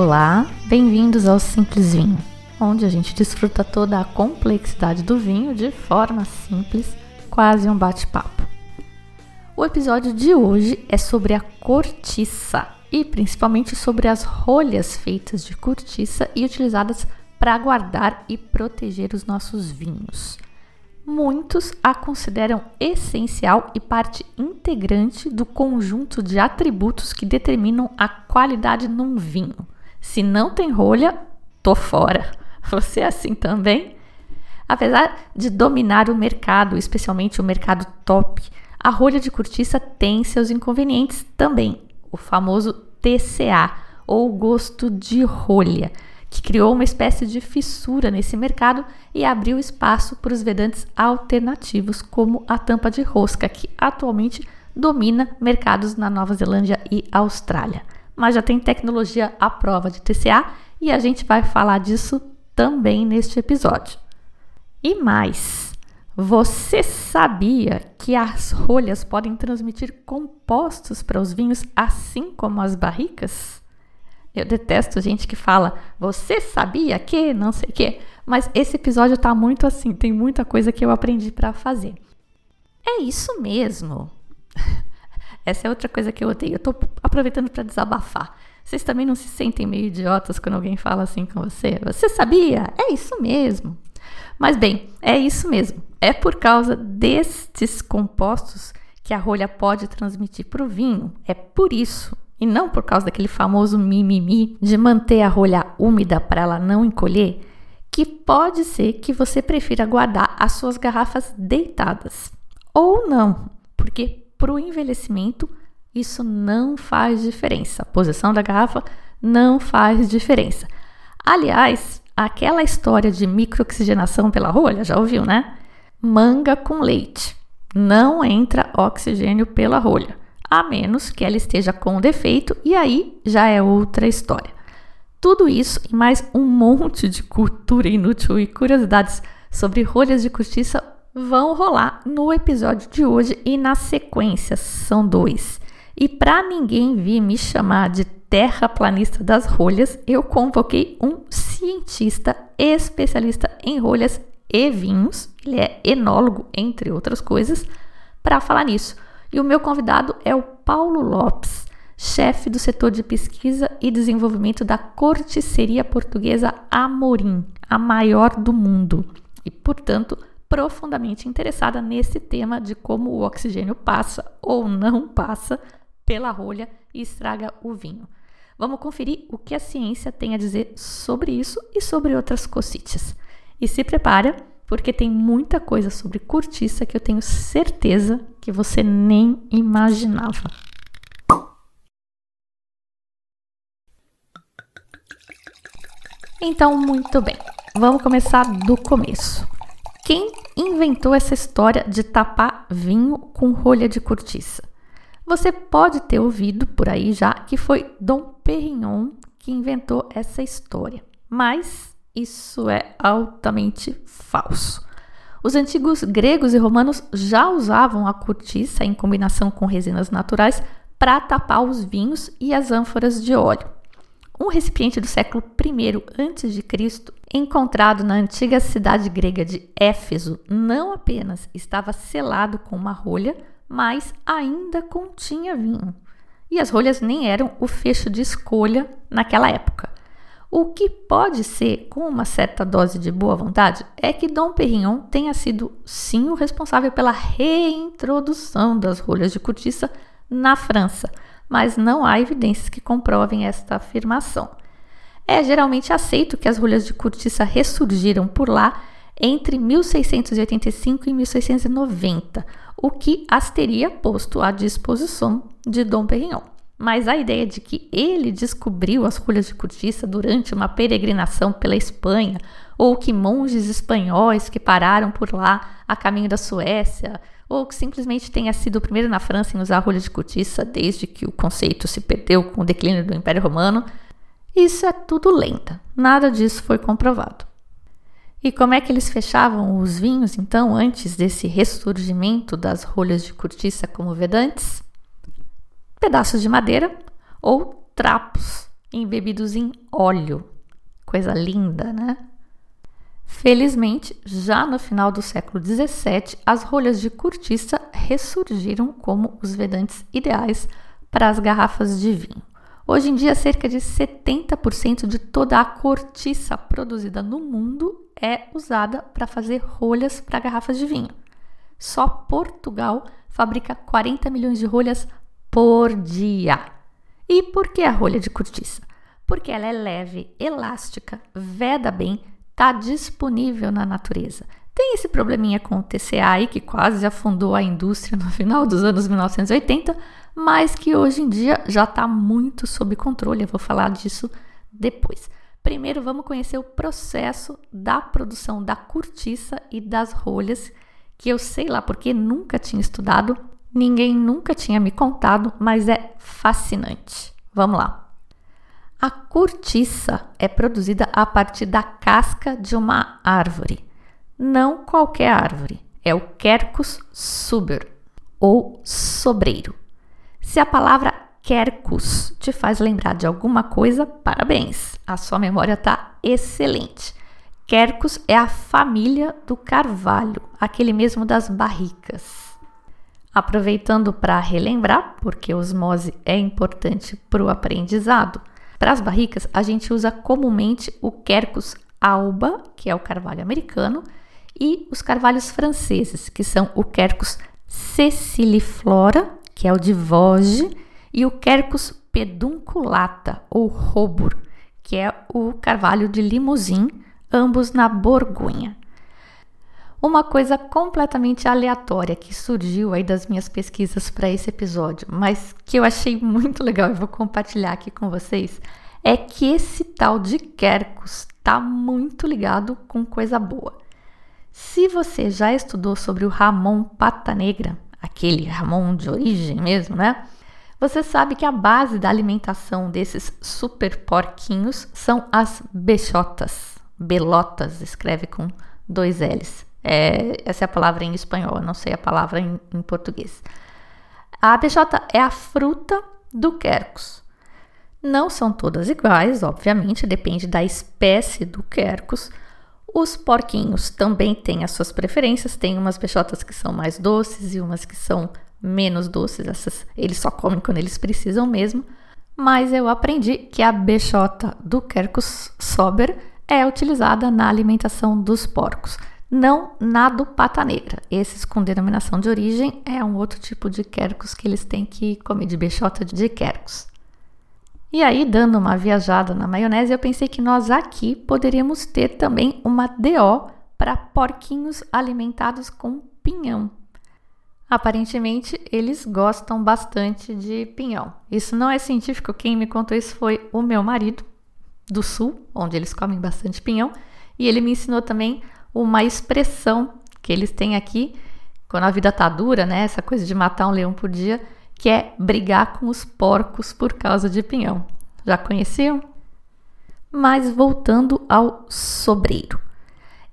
Olá, bem-vindos ao Simples Vinho, onde a gente desfruta toda a complexidade do vinho de forma simples, quase um bate-papo. O episódio de hoje é sobre a cortiça e principalmente sobre as rolhas feitas de cortiça e utilizadas para guardar e proteger os nossos vinhos. Muitos a consideram essencial e parte integrante do conjunto de atributos que determinam a qualidade num vinho. Se não tem rolha, tô fora. Você é assim também? Apesar de dominar o mercado, especialmente o mercado top, a rolha de cortiça tem seus inconvenientes também. O famoso TCA, ou gosto de rolha, que criou uma espécie de fissura nesse mercado e abriu espaço para os vedantes alternativos, como a tampa de rosca, que atualmente domina mercados na Nova Zelândia e Austrália mas já tem tecnologia à prova de TCA e a gente vai falar disso também neste episódio. E mais, você sabia que as rolhas podem transmitir compostos para os vinhos assim como as barricas? Eu detesto gente que fala, você sabia que não sei o quê, mas esse episódio tá muito assim, tem muita coisa que eu aprendi para fazer. É isso mesmo. Essa é outra coisa que eu odeio. Eu tô aproveitando para desabafar. Vocês também não se sentem meio idiotas quando alguém fala assim com você? Você sabia? É isso mesmo. Mas bem, é isso mesmo. É por causa destes compostos que a rolha pode transmitir para o vinho. É por isso. E não por causa daquele famoso mimimi de manter a rolha úmida para ela não encolher, que pode ser que você prefira guardar as suas garrafas deitadas. Ou não, porque para o envelhecimento, isso não faz diferença. A posição da garrafa não faz diferença. Aliás, aquela história de microoxigenação pela rolha, já ouviu, né? Manga com leite. Não entra oxigênio pela rolha, a menos que ela esteja com defeito, e aí já é outra história. Tudo isso e mais um monte de cultura inútil e curiosidades sobre rolhas de cortiça vão rolar no episódio de hoje e na sequência, são dois. E para ninguém vir me chamar de terraplanista das rolhas, eu convoquei um cientista especialista em rolhas e vinhos, ele é enólogo, entre outras coisas, para falar nisso. E o meu convidado é o Paulo Lopes, chefe do setor de pesquisa e desenvolvimento da corticeria portuguesa Amorim, a maior do mundo. E, portanto, profundamente interessada nesse tema de como o oxigênio passa ou não passa pela rolha e estraga o vinho. Vamos conferir o que a ciência tem a dizer sobre isso e sobre outras cositas. E se prepara, porque tem muita coisa sobre cortiça que eu tenho certeza que você nem imaginava. Então, muito bem. Vamos começar do começo. Quem inventou essa história de tapar vinho com rolha de cortiça? Você pode ter ouvido por aí já que foi Dom Perignon que inventou essa história, mas isso é altamente falso. Os antigos gregos e romanos já usavam a cortiça em combinação com resinas naturais para tapar os vinhos e as ânforas de óleo. Um recipiente do século I a.C., encontrado na antiga cidade grega de Éfeso, não apenas estava selado com uma rolha, mas ainda continha vinho. E as rolhas nem eram o fecho de escolha naquela época. O que pode ser, com uma certa dose de boa vontade, é que Dom Perignon tenha sido sim o responsável pela reintrodução das rolhas de cortiça na França mas não há evidências que comprovem esta afirmação. É geralmente aceito que as rolhas de cortiça ressurgiram por lá entre 1685 e 1690, o que as teria posto à disposição de Dom Perignon. mas a ideia de que ele descobriu as rolhas de cortiça durante uma peregrinação pela Espanha, ou que monges espanhóis que pararam por lá a caminho da Suécia, ou que simplesmente tenha sido o primeiro na França em usar rolha de cortiça desde que o conceito se perdeu com o declínio do Império Romano, isso é tudo lenda. Nada disso foi comprovado. E como é que eles fechavam os vinhos, então, antes desse ressurgimento das rolhas de cortiça como vedantes? Pedaços de madeira ou trapos embebidos em óleo. Coisa linda, né? Felizmente, já no final do século XVII, as rolhas de cortiça ressurgiram como os vedantes ideais para as garrafas de vinho. Hoje em dia, cerca de 70% de toda a cortiça produzida no mundo é usada para fazer rolhas para garrafas de vinho. Só Portugal fabrica 40 milhões de rolhas por dia. E por que a rolha de cortiça? Porque ela é leve, elástica, veda bem, está disponível na natureza. Tem esse probleminha com o TCA aí que quase afundou a indústria no final dos anos 1980, mas que hoje em dia já está muito sob controle. Eu vou falar disso depois. Primeiro, vamos conhecer o processo da produção da cortiça e das rolhas, que eu sei lá porque nunca tinha estudado, ninguém nunca tinha me contado, mas é fascinante. Vamos lá. A cortiça é produzida a partir da casca de uma árvore. Não qualquer árvore, é o Quercus suber ou sobreiro. Se a palavra quercus te faz lembrar de alguma coisa, parabéns, a sua memória está excelente. Quercus é a família do carvalho, aquele mesmo das barricas. Aproveitando para relembrar, porque osmose é importante para o aprendizado, para as barricas a gente usa comumente o Quercus alba, que é o carvalho americano, e os carvalhos franceses, que são o Quercus ceciliflora, que é o de Vosges, e o Quercus pedunculata, ou robur, que é o carvalho de Limousin, ambos na Borgonha. Uma coisa completamente aleatória que surgiu aí das minhas pesquisas para esse episódio, mas que eu achei muito legal e vou compartilhar aqui com vocês, é que esse tal de Quercus está muito ligado com coisa boa. Se você já estudou sobre o Ramon Pata Negra, aquele Ramon de origem mesmo, né? Você sabe que a base da alimentação desses super porquinhos são as bechotas. Belotas, escreve com dois L's. É, essa é a palavra em espanhol, não sei a palavra em, em português. A bechota é a fruta do quercus. Não são todas iguais, obviamente, depende da espécie do quercus. Os porquinhos também têm as suas preferências, tem umas peixotas que são mais doces e umas que são menos doces, essas eles só comem quando eles precisam mesmo. Mas eu aprendi que a bechota do Quercus sober é utilizada na alimentação dos porcos, não na do pata negra. Esses com denominação de origem é um outro tipo de Quercus que eles têm que comer de bechota de Quercus. E aí, dando uma viajada na maionese, eu pensei que nós aqui poderíamos ter também uma DO para porquinhos alimentados com pinhão. Aparentemente, eles gostam bastante de pinhão. Isso não é científico, quem me contou isso foi o meu marido, do sul, onde eles comem bastante pinhão, e ele me ensinou também uma expressão que eles têm aqui, quando a vida tá dura, né? Essa coisa de matar um leão por dia que é brigar com os porcos por causa de pinhão. Já conheciam? Mas voltando ao sobreiro.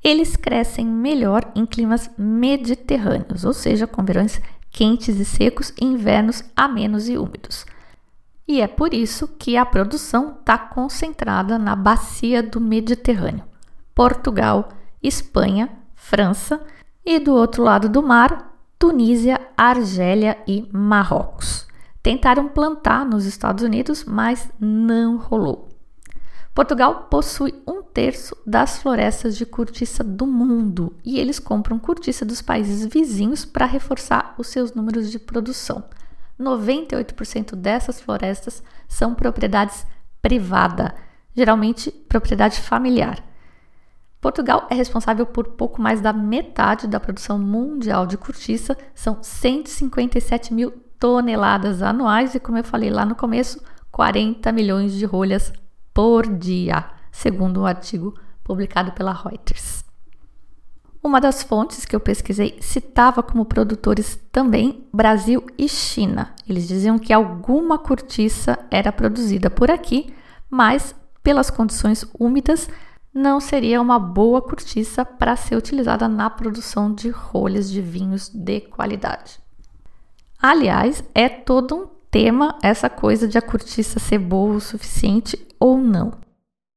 Eles crescem melhor em climas mediterrâneos, ou seja, com verões quentes e secos e invernos amenos e úmidos. E é por isso que a produção está concentrada na bacia do Mediterrâneo, Portugal, Espanha, França e do outro lado do mar, Tunísia, Argélia e Marrocos. Tentaram plantar nos Estados Unidos, mas não rolou. Portugal possui um terço das florestas de cortiça do mundo e eles compram cortiça dos países vizinhos para reforçar os seus números de produção. 98% dessas florestas são propriedades privada, geralmente propriedade familiar. Portugal é responsável por pouco mais da metade da produção mundial de cortiça, são 157 mil toneladas anuais e, como eu falei lá no começo, 40 milhões de rolhas por dia, segundo um artigo publicado pela Reuters. Uma das fontes que eu pesquisei citava como produtores também Brasil e China. Eles diziam que alguma cortiça era produzida por aqui, mas pelas condições úmidas não seria uma boa cortiça para ser utilizada na produção de rolhas de vinhos de qualidade. Aliás, é todo um tema essa coisa de a cortiça ser boa o suficiente ou não.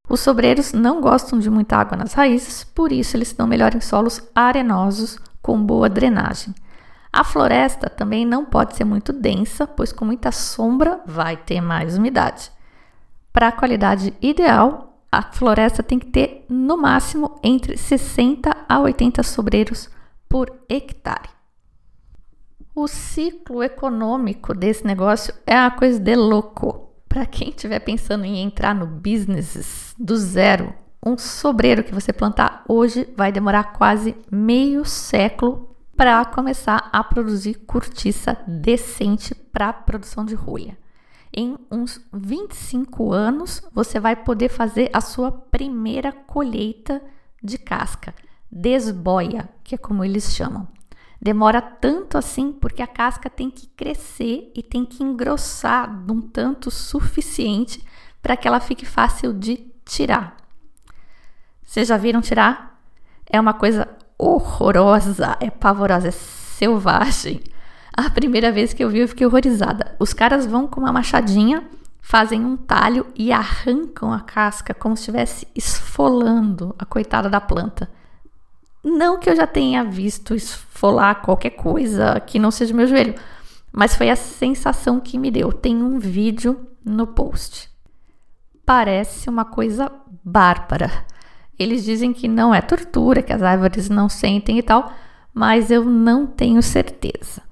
Os sobreiros não gostam de muita água nas raízes, por isso eles dão melhor em solos arenosos com boa drenagem. A floresta também não pode ser muito densa, pois com muita sombra vai ter mais umidade. Para a qualidade ideal, a floresta tem que ter no máximo entre 60 a 80 sobreiros por hectare. O ciclo econômico desse negócio é uma coisa de louco. Para quem estiver pensando em entrar no business do zero, um sobreiro que você plantar hoje vai demorar quase meio século para começar a produzir cortiça decente para produção de rolha. Em uns 25 anos, você vai poder fazer a sua primeira colheita de casca, desboia, que é como eles chamam. Demora tanto assim porque a casca tem que crescer e tem que engrossar de um tanto suficiente para que ela fique fácil de tirar. Vocês já viram tirar? É uma coisa horrorosa, é pavorosa, é selvagem. A primeira vez que eu vi, eu fiquei horrorizada. Os caras vão com uma machadinha, fazem um talho e arrancam a casca como se estivesse esfolando a coitada da planta. Não que eu já tenha visto esfolar qualquer coisa que não seja meu joelho, mas foi a sensação que me deu. Tem um vídeo no post. Parece uma coisa bárbara. Eles dizem que não é tortura, que as árvores não sentem e tal, mas eu não tenho certeza.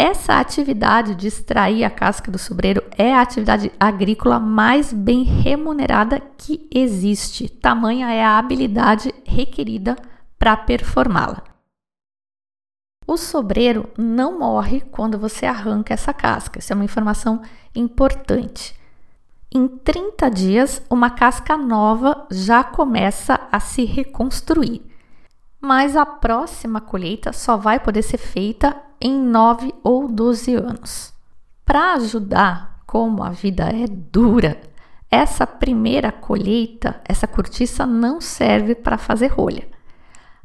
Essa atividade de extrair a casca do sobreiro é a atividade agrícola mais bem remunerada que existe. Tamanha é a habilidade requerida para performá-la. O sobreiro não morre quando você arranca essa casca. Isso é uma informação importante. Em 30 dias, uma casca nova já começa a se reconstruir. Mas a próxima colheita só vai poder ser feita em 9 ou 12 anos. Para ajudar, como a vida é dura, essa primeira colheita, essa cortiça não serve para fazer rolha.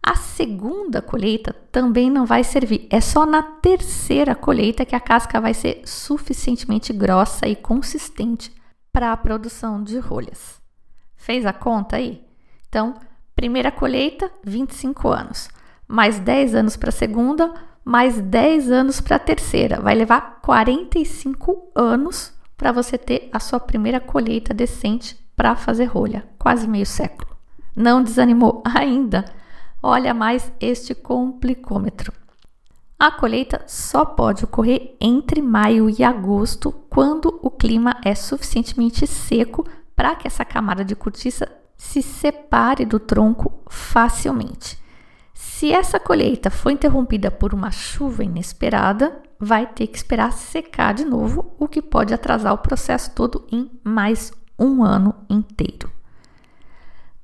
A segunda colheita também não vai servir. É só na terceira colheita que a casca vai ser suficientemente grossa e consistente para a produção de rolhas. Fez a conta aí? Então, primeira colheita, 25 anos. Mais 10 anos para a segunda, mais 10 anos para a terceira. Vai levar 45 anos para você ter a sua primeira colheita decente para fazer rolha. Quase meio século. Não desanimou ainda? Olha mais este complicômetro. A colheita só pode ocorrer entre maio e agosto, quando o clima é suficientemente seco para que essa camada de cortiça se separe do tronco facilmente. Se essa colheita for interrompida por uma chuva inesperada, vai ter que esperar secar de novo, o que pode atrasar o processo todo em mais um ano inteiro.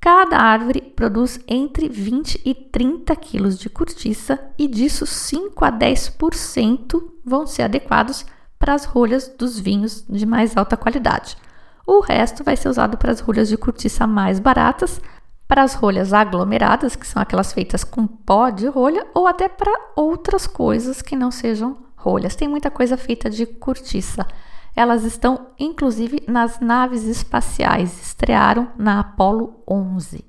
Cada árvore produz entre 20 e 30 quilos de cortiça e disso 5 a 10% vão ser adequados para as rolhas dos vinhos de mais alta qualidade. O resto vai ser usado para as rolhas de cortiça mais baratas, para as rolhas aglomeradas, que são aquelas feitas com pó de rolha, ou até para outras coisas que não sejam rolhas. Tem muita coisa feita de cortiça. Elas estão inclusive nas naves espaciais, estrearam na Apollo 11.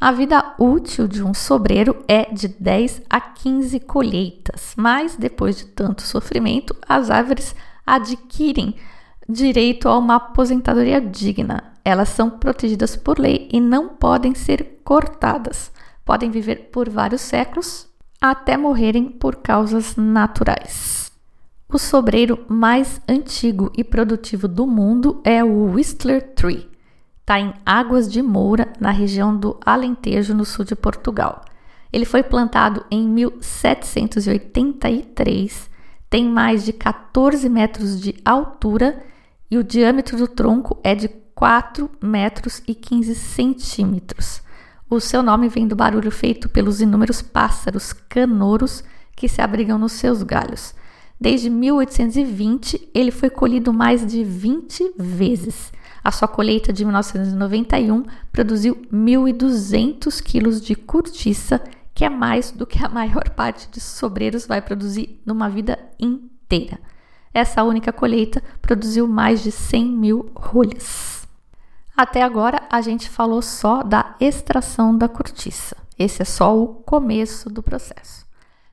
A vida útil de um sobreiro é de 10 a 15 colheitas, mas depois de tanto sofrimento, as árvores adquirem direito a uma aposentadoria digna. Elas são protegidas por lei e não podem ser cortadas. Podem viver por vários séculos até morrerem por causas naturais. O sobreiro mais antigo e produtivo do mundo é o Whistler Tree. Está em Águas de Moura, na região do Alentejo, no sul de Portugal. Ele foi plantado em 1783, tem mais de 14 metros de altura e o diâmetro do tronco é de 4 metros e 15 centímetros. O seu nome vem do barulho feito pelos inúmeros pássaros canouros que se abrigam nos seus galhos. Desde 1820, ele foi colhido mais de 20 vezes. A sua colheita de 1991 produziu 1.200 quilos de cortiça, que é mais do que a maior parte de sobreiros vai produzir numa vida inteira. Essa única colheita produziu mais de 100 mil rolhas. Até agora a gente falou só da extração da cortiça. Esse é só o começo do processo.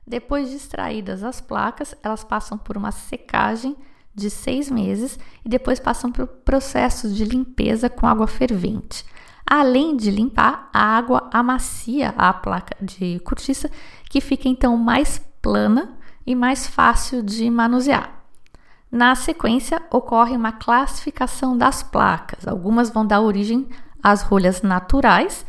Depois de extraídas as placas, elas passam por uma secagem de seis meses e depois passam por processos de limpeza com água fervente. Além de limpar, a água amacia a placa de cortiça, que fica então mais plana e mais fácil de manusear. Na sequência, ocorre uma classificação das placas. Algumas vão dar origem às rolhas naturais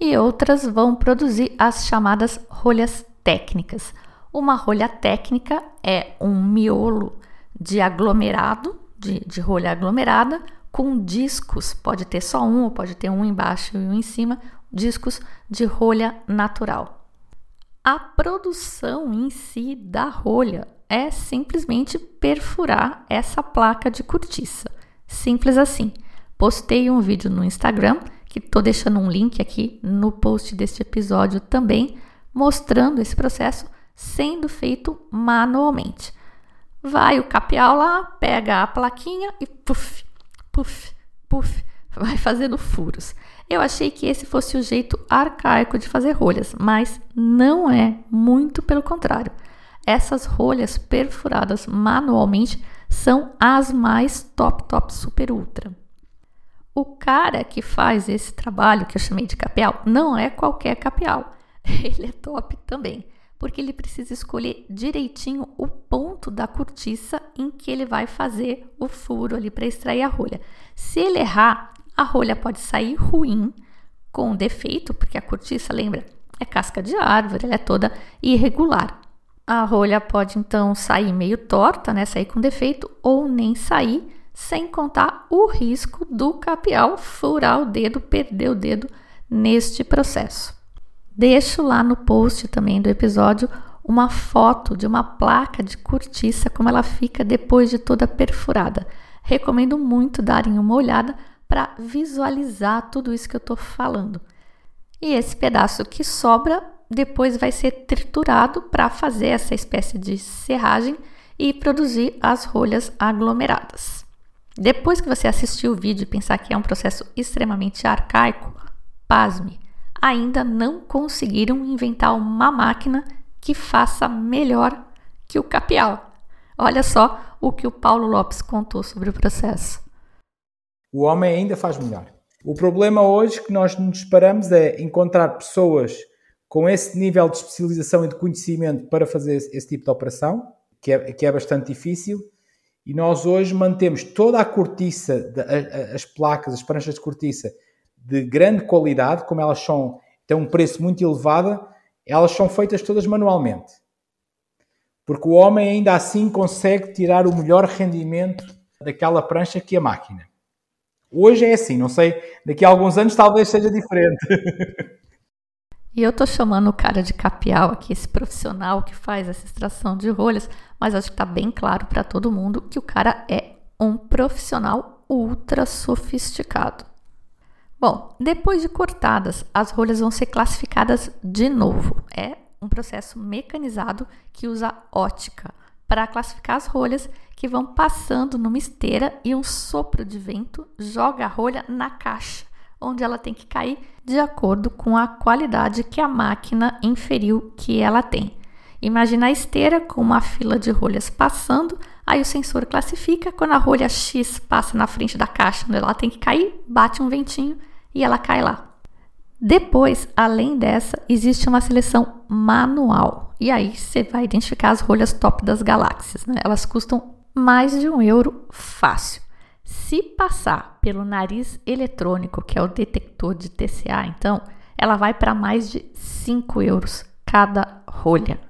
e outras vão produzir as chamadas rolhas técnicas. Uma rolha técnica é um miolo de aglomerado, de, de rolha aglomerada, com discos, pode ter só um, ou pode ter um embaixo e um em cima, discos de rolha natural. A produção em si da rolha é simplesmente perfurar essa placa de cortiça. Simples assim. Postei um vídeo no Instagram, que estou deixando um link aqui no post deste episódio também, mostrando esse processo sendo feito manualmente. Vai o capial lá, pega a plaquinha e puf, puf, puf, vai fazendo furos. Eu achei que esse fosse o jeito arcaico de fazer rolhas, mas não é, muito pelo contrário. Essas rolhas perfuradas manualmente são as mais top, top, super ultra. O cara que faz esse trabalho que eu chamei de capial não é qualquer capial. Ele é top também, porque ele precisa escolher direitinho o ponto da cortiça em que ele vai fazer o furo ali para extrair a rolha. Se ele errar, a rolha pode sair ruim, com defeito, porque a cortiça, lembra, é casca de árvore, ela é toda irregular. A rolha pode então sair meio torta, né, sair com defeito, ou nem sair, sem contar o risco do capial furar o dedo, perder o dedo neste processo. Deixo lá no post também do episódio uma foto de uma placa de cortiça, como ela fica depois de toda perfurada. Recomendo muito darem uma olhada para visualizar tudo isso que eu estou falando. E esse pedaço que sobra depois vai ser triturado para fazer essa espécie de serragem e produzir as rolhas aglomeradas. Depois que você assistir o vídeo e pensar que é um processo extremamente arcaico, pasme, ainda não conseguiram inventar uma máquina que faça melhor que o capial. Olha só o que o Paulo Lopes contou sobre o processo. O homem ainda faz melhor. O problema hoje que nós nos paramos é encontrar pessoas com esse nível de especialização e de conhecimento para fazer esse tipo de operação, que é, que é bastante difícil, e nós hoje mantemos toda a cortiça, de, a, as placas, as pranchas de cortiça de grande qualidade, como elas são, têm um preço muito elevado, elas são feitas todas manualmente. Porque o homem ainda assim consegue tirar o melhor rendimento daquela prancha que a máquina. Hoje é assim, não sei, daqui a alguns anos talvez seja diferente. E eu tô chamando o cara de capial aqui, esse profissional que faz essa extração de rolhas, mas acho que tá bem claro para todo mundo que o cara é um profissional ultra sofisticado. Bom, depois de cortadas, as rolhas vão ser classificadas de novo. É um processo mecanizado que usa ótica para classificar as rolhas que vão passando numa esteira e um sopro de vento joga a rolha na caixa onde ela tem que cair de acordo com a qualidade que a máquina inferiu que ela tem. Imagina a esteira com uma fila de rolhas passando, aí o sensor classifica, quando a rolha X passa na frente da caixa onde ela tem que cair, bate um ventinho e ela cai lá. Depois, além dessa, existe uma seleção manual. E aí você vai identificar as rolhas top das galáxias. Né? Elas custam mais de um euro fácil. Se passar pelo nariz eletrônico, que é o detector de TCA, então, ela vai para mais de 5 euros cada rolha.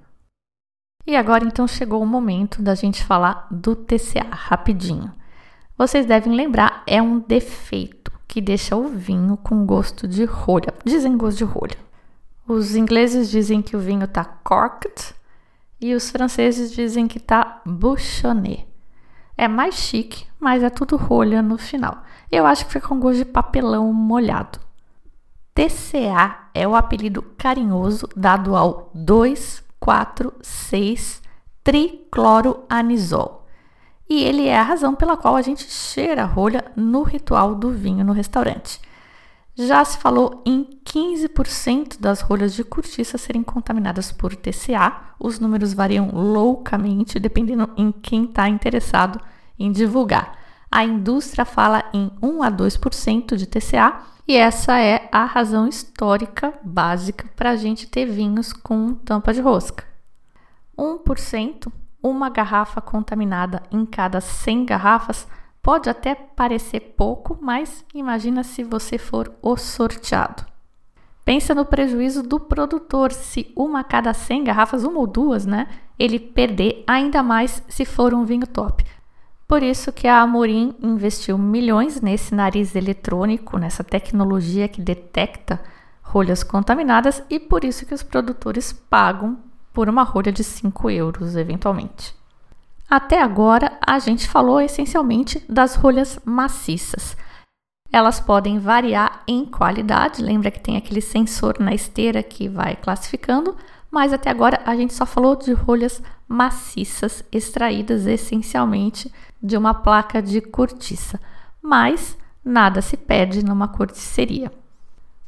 E agora então chegou o momento da gente falar do TCA rapidinho. Vocês devem lembrar, é um defeito que deixa o vinho com gosto de rolha. Dizem gosto de rolha. Os ingleses dizem que o vinho está corked e os franceses dizem que está bouchonné. É mais chique, mas é tudo rolha no final. Eu acho que fica com gosto de papelão molhado. TCA é o apelido carinhoso dado ao 2,4,6 tricloroanisol. E ele é a razão pela qual a gente cheira a rolha no ritual do vinho no restaurante. Já se falou em 15% das rolhas de cortiça serem contaminadas por TCA. Os números variam loucamente dependendo em quem está interessado em divulgar. A indústria fala em 1 a 2% de TCA e essa é a razão histórica básica para a gente ter vinhos com tampa de rosca. 1%, uma garrafa contaminada em cada 100 garrafas, Pode até parecer pouco, mas imagina se você for o sorteado. Pensa no prejuízo do produtor se uma a cada 100 garrafas, uma ou duas, né, ele perder ainda mais se for um vinho top. Por isso que a Amorim investiu milhões nesse nariz eletrônico, nessa tecnologia que detecta rolhas contaminadas e por isso que os produtores pagam por uma rolha de 5 euros eventualmente. Até agora, a gente falou essencialmente das rolhas maciças. Elas podem variar em qualidade, lembra que tem aquele sensor na esteira que vai classificando, mas até agora a gente só falou de rolhas maciças extraídas essencialmente de uma placa de cortiça, mas nada se perde numa corticeria.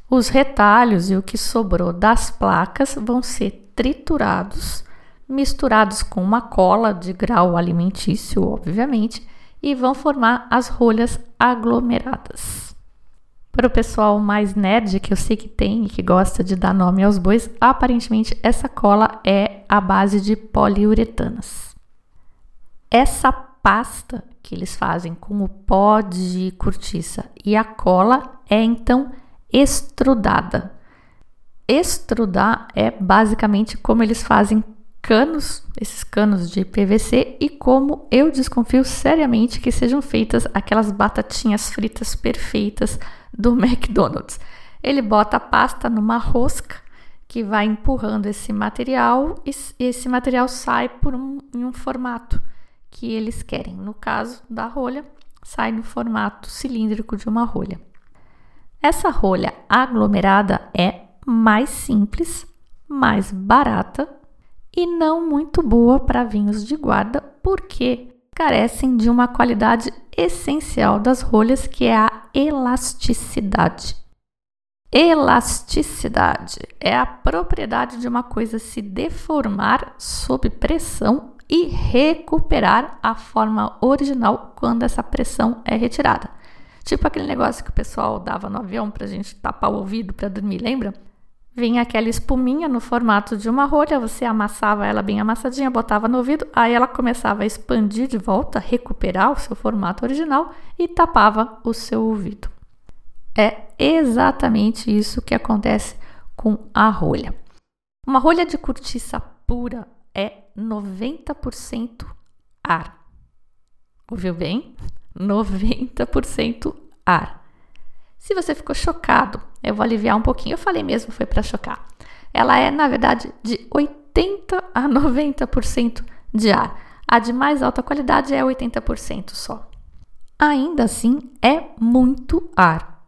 Os retalhos e o que sobrou das placas vão ser triturados misturados com uma cola de grau alimentício, obviamente, e vão formar as rolhas aglomeradas. Para o pessoal mais nerd, que eu sei que tem e que gosta de dar nome aos bois, aparentemente essa cola é a base de poliuretanas. Essa pasta que eles fazem com o pó de cortiça e a cola é então extrudada. Extrudar é basicamente como eles fazem canos, esses canos de PVC e como eu desconfio seriamente que sejam feitas aquelas batatinhas fritas perfeitas do McDonald's. Ele bota a pasta numa rosca que vai empurrando esse material e esse material sai por um, em um formato que eles querem. No caso da rolha, sai no formato cilíndrico de uma rolha. Essa rolha aglomerada é mais simples, mais barata e não muito boa para vinhos de guarda, porque carecem de uma qualidade essencial das rolhas, que é a elasticidade. Elasticidade é a propriedade de uma coisa se deformar sob pressão e recuperar a forma original quando essa pressão é retirada. Tipo aquele negócio que o pessoal dava no avião para a gente tapar o ouvido para dormir, lembra? Vinha aquela espuminha no formato de uma rolha, você amassava ela bem amassadinha, botava no ouvido, aí ela começava a expandir de volta, recuperar o seu formato original e tapava o seu ouvido. É exatamente isso que acontece com a rolha. Uma rolha de cortiça pura é 90% ar. Ouviu bem? 90% ar. Se você ficou chocado, eu vou aliviar um pouquinho. Eu falei mesmo, foi para chocar. Ela é, na verdade, de 80 a 90% de ar. A de mais alta qualidade é 80% só. Ainda assim, é muito ar.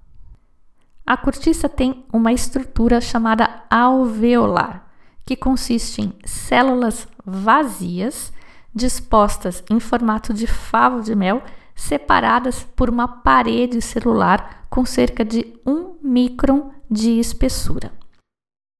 A cortiça tem uma estrutura chamada alveolar, que consiste em células vazias dispostas em formato de favo de mel separadas por uma parede celular com cerca de 1 micron de espessura.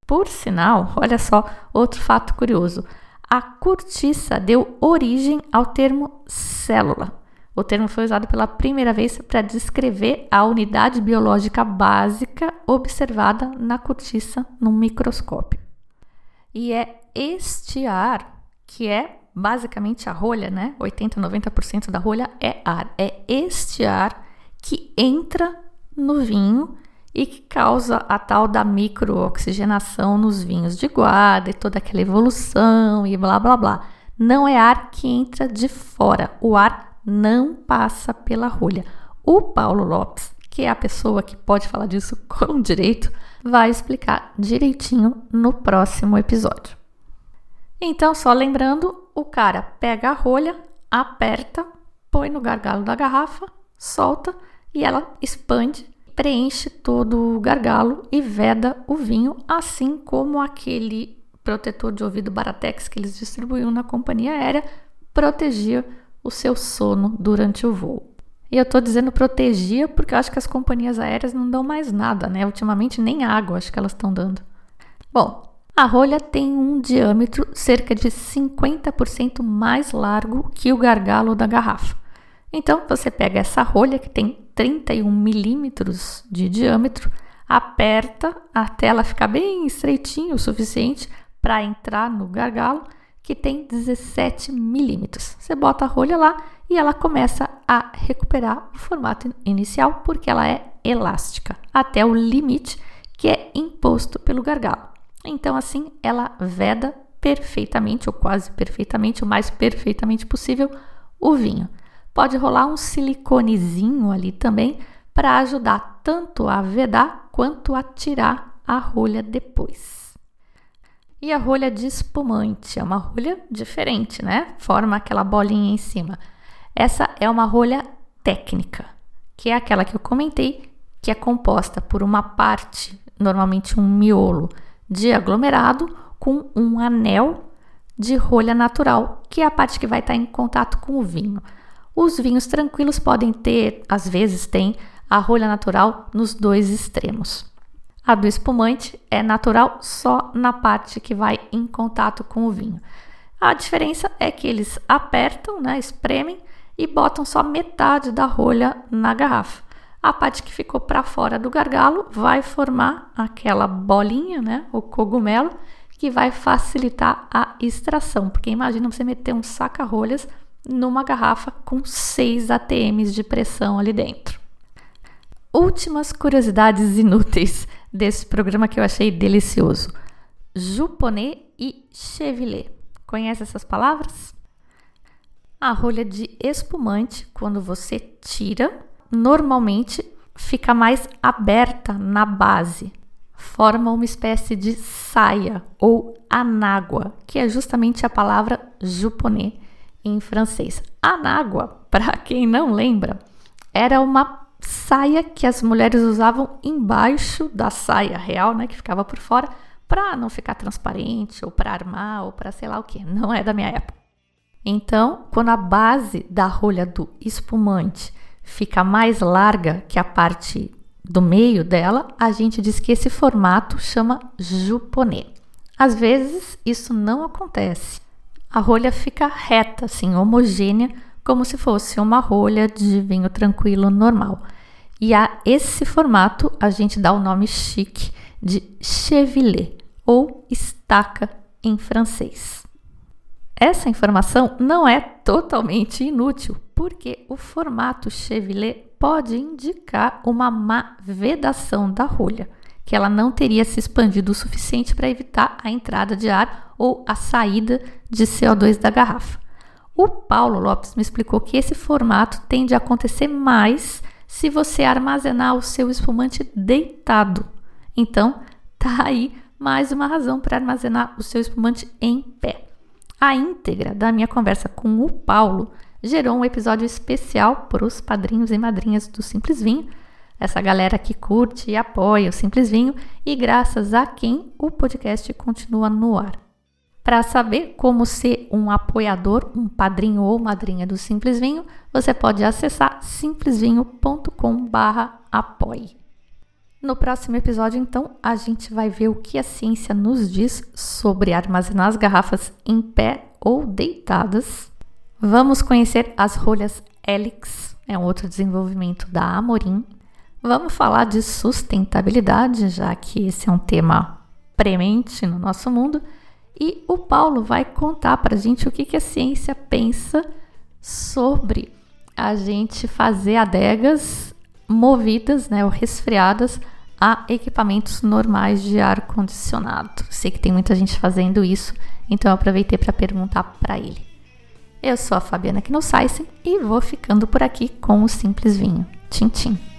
Por sinal, olha só outro fato curioso: a cortiça deu origem ao termo célula. O termo foi usado pela primeira vez para descrever a unidade biológica básica observada na cortiça no microscópio. E é este ar que é basicamente a rolha, né? 80, 90% da rolha é ar. É este ar que entra no vinho e que causa a tal da microoxigenação nos vinhos de guarda e toda aquela evolução e blá blá blá. Não é ar que entra de fora, o ar não passa pela rolha. O Paulo Lopes, que é a pessoa que pode falar disso com direito, vai explicar direitinho no próximo episódio. Então, só lembrando, o cara pega a rolha, aperta, põe no gargalo da garrafa, solta e ela expande, preenche todo o gargalo e veda o vinho, assim como aquele protetor de ouvido Baratex que eles distribuíam na companhia aérea protegia o seu sono durante o voo. E eu tô dizendo protegia porque eu acho que as companhias aéreas não dão mais nada, né? Ultimamente nem água acho que elas estão dando. Bom, a rolha tem um diâmetro cerca de 50% mais largo que o gargalo da garrafa. Então você pega essa rolha que tem 31 milímetros de diâmetro, aperta até ela ficar bem estreitinho o suficiente para entrar no gargalo que tem 17 milímetros. Você bota a rolha lá e ela começa a recuperar o formato inicial porque ela é elástica até o limite que é imposto pelo gargalo. Então, assim, ela veda perfeitamente, ou quase perfeitamente, o mais perfeitamente possível, o vinho. Pode rolar um siliconezinho ali também para ajudar tanto a vedar quanto a tirar a rolha depois. E a rolha de espumante é uma rolha diferente, né? Forma aquela bolinha em cima. Essa é uma rolha técnica, que é aquela que eu comentei, que é composta por uma parte, normalmente um miolo de aglomerado, com um anel de rolha natural, que é a parte que vai estar em contato com o vinho. Os vinhos tranquilos podem ter, às vezes tem, a rolha natural nos dois extremos. A do espumante é natural só na parte que vai em contato com o vinho. A diferença é que eles apertam, né, espremem e botam só metade da rolha na garrafa. A parte que ficou para fora do gargalo vai formar aquela bolinha, né, o cogumelo, que vai facilitar a extração. Porque imagina você meter um saca-rolhas numa garrafa com 6 ATMs de pressão ali dentro. Últimas curiosidades inúteis desse programa que eu achei delicioso. Juponê e chevilé. Conhece essas palavras? A rolha de espumante, quando você tira, normalmente fica mais aberta na base, forma uma espécie de saia ou anágua, que é justamente a palavra juponê em francês. Anágua, para quem não lembra, era uma saia que as mulheres usavam embaixo da saia real, né, que ficava por fora, para não ficar transparente ou para armar ou para sei lá o que. Não é da minha época. Então, quando a base da rolha do espumante fica mais larga que a parte do meio dela, a gente diz que esse formato chama juponê. Às vezes isso não acontece. A rolha fica reta, assim, homogênea, como se fosse uma rolha de vinho tranquilo normal. E a esse formato a gente dá o nome chique de chevilé ou estaca em francês. Essa informação não é totalmente inútil, porque o formato chevilé pode indicar uma má vedação da rolha, que ela não teria se expandido o suficiente para evitar a entrada de ar ou a saída de CO2 da garrafa. O Paulo Lopes me explicou que esse formato tende a acontecer mais se você armazenar o seu espumante deitado. Então, tá aí mais uma razão para armazenar o seu espumante em pé. A íntegra da minha conversa com o Paulo gerou um episódio especial para os padrinhos e madrinhas do Simples Vinho, essa galera que curte e apoia o Simples Vinho e graças a quem o podcast continua no ar. Para saber como ser um apoiador, um padrinho ou madrinha do Simples Vinho, você pode acessar simplesvinho.com/apoie. No próximo episódio, então, a gente vai ver o que a ciência nos diz sobre armazenar as garrafas em pé ou deitadas. Vamos conhecer as rolhas Helix, é um outro desenvolvimento da Amorim. Vamos falar de sustentabilidade, já que esse é um tema premente no nosso mundo. E o Paulo vai contar para a gente o que, que a ciência pensa sobre a gente fazer adegas movidas, né, ou resfriadas a equipamentos normais de ar condicionado. Sei que tem muita gente fazendo isso, então eu aproveitei para perguntar para ele. Eu sou a Fabiana Knossaisen e vou ficando por aqui com o Simples Vinho. Tchim, tchim.